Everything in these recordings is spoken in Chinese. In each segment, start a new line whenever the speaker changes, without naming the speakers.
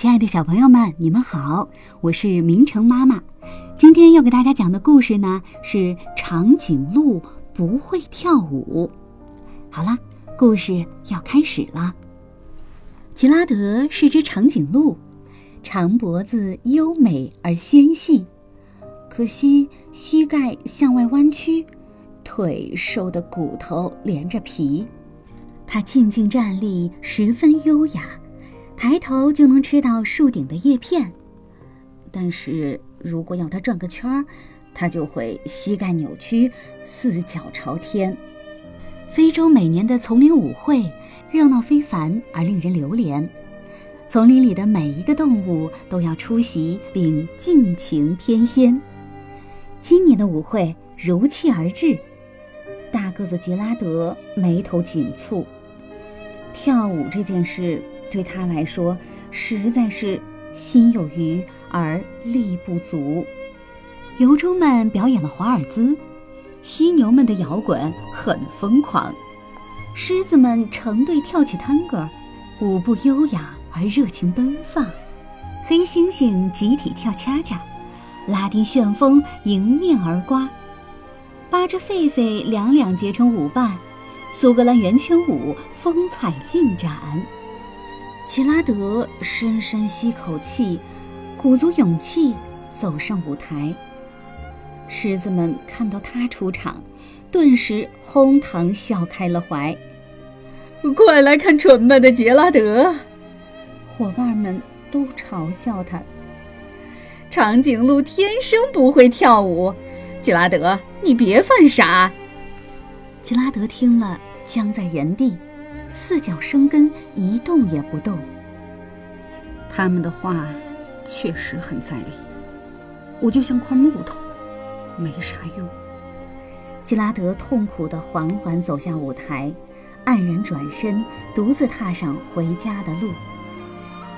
亲爱的小朋友们，你们好，我是明成妈妈。今天要给大家讲的故事呢是长颈鹿不会跳舞。好了，故事要开始了。吉拉德是只长颈鹿，长脖子优美而纤细，可惜膝盖向外弯曲，腿瘦的骨头连着皮。它静静站立，十分优雅，抬头就能吃到树顶的叶片。但是如果要它转个圈儿，它就会膝盖扭曲，四脚朝天。非洲每年的丛林舞会热闹非凡而令人流连，丛林里的每一个动物都要出席并尽情翩跹。今年的舞会如期而至，大个子杰拉德眉头紧蹙。跳舞这件事对他来说实在是心有余而力不足。疣猪们表演了华尔兹，犀牛们的摇滚很疯狂，狮子们成对跳起探戈，舞步优雅而热情奔放。黑猩猩集体跳恰恰，拉丁旋风迎面而刮，八只狒狒两两结成舞伴。苏格兰圆圈舞风采尽展，齐拉德深深吸口气，鼓足勇气走上舞台。狮子们看到他出场，顿时哄堂笑开了怀。
快来看蠢笨的杰拉德！
伙伴们都嘲笑他。
长颈鹿天生不会跳舞，杰拉德，你别犯傻。
吉拉德听了，僵在原地，四脚生根，一动也不动。
他们的话确实很在理，我就像块木头，没啥用。
吉拉德痛苦地缓缓走下舞台，黯然转身，独自踏上回家的路。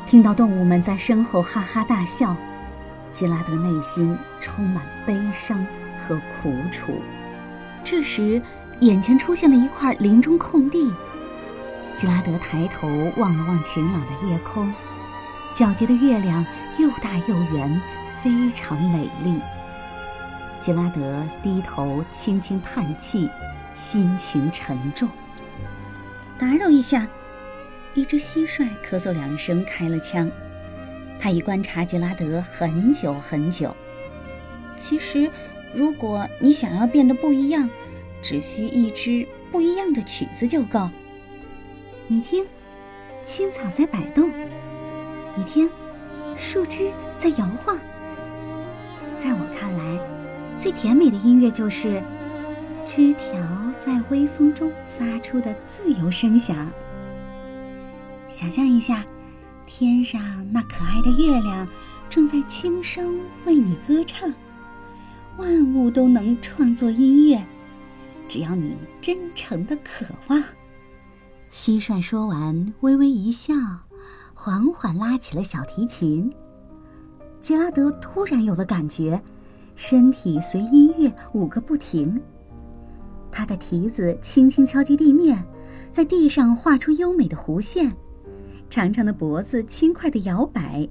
听到动物们在身后哈哈大笑，吉拉德内心充满悲伤和苦楚。这时。眼前出现了一块林中空地，吉拉德抬头望了望晴朗的夜空，皎洁的月亮又大又圆，非常美丽。吉拉德低头轻轻叹气，心情沉重。打扰一下，一只蟋蟀咳嗽两声开了枪。他已观察吉拉德很久很久。其实，如果你想要变得不一样。只需一支不一样的曲子就够。你听，青草在摆动；你听，树枝在摇晃。在我看来，最甜美的音乐就是枝条在微风中发出的自由声响。想象一下，天上那可爱的月亮正在轻声为你歌唱，万物都能创作音乐。只要你真诚的渴望，蟋蟀说完，微微一笑，缓缓拉起了小提琴。杰拉德突然有了感觉，身体随音乐舞个不停。他的蹄子轻轻敲击地面，在地上画出优美的弧线，长长的脖子轻快地摇摆，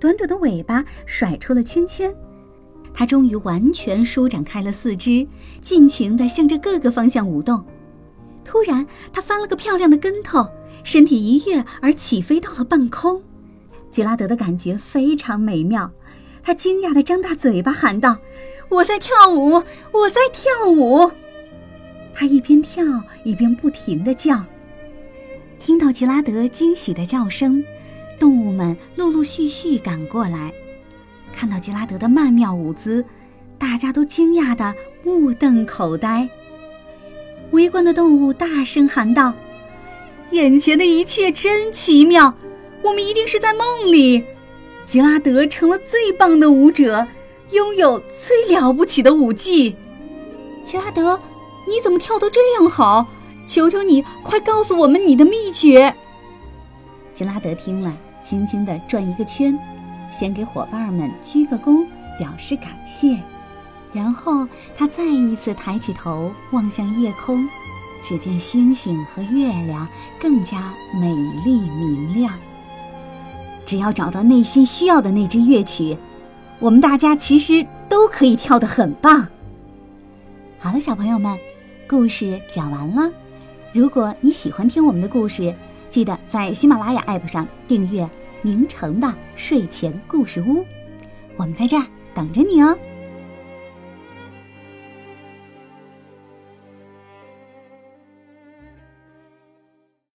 短短的尾巴甩出了圈圈。他终于完全舒展开了四肢，尽情地向着各个方向舞动。突然，他翻了个漂亮的跟头，身体一跃而起飞到了半空。吉拉德的感觉非常美妙，他惊讶地张大嘴巴喊道：“我在跳舞，我在跳舞！”他一边跳一边不停地叫。听到吉拉德惊喜的叫声，动物们陆陆续续赶过来。看到吉拉德的曼妙舞姿，大家都惊讶的目瞪口呆。围观的动物大声喊道：“眼前的一切真奇妙，我们一定是在梦里。吉拉德成了最棒的舞者，拥有最了不起的舞技。吉拉德，你怎么跳得这样好？求求你，快告诉我们你的秘诀。”吉拉德听了，轻轻地转一个圈。先给伙伴们鞠个躬，表示感谢，然后他再一次抬起头望向夜空，只见星星和月亮更加美丽明亮。只要找到内心需要的那支乐曲，我们大家其实都可以跳得很棒。好了，小朋友们，故事讲完了。如果你喜欢听我们的故事，记得在喜马拉雅 APP 上订阅明成的睡前故事屋，我们在这儿等着你哦。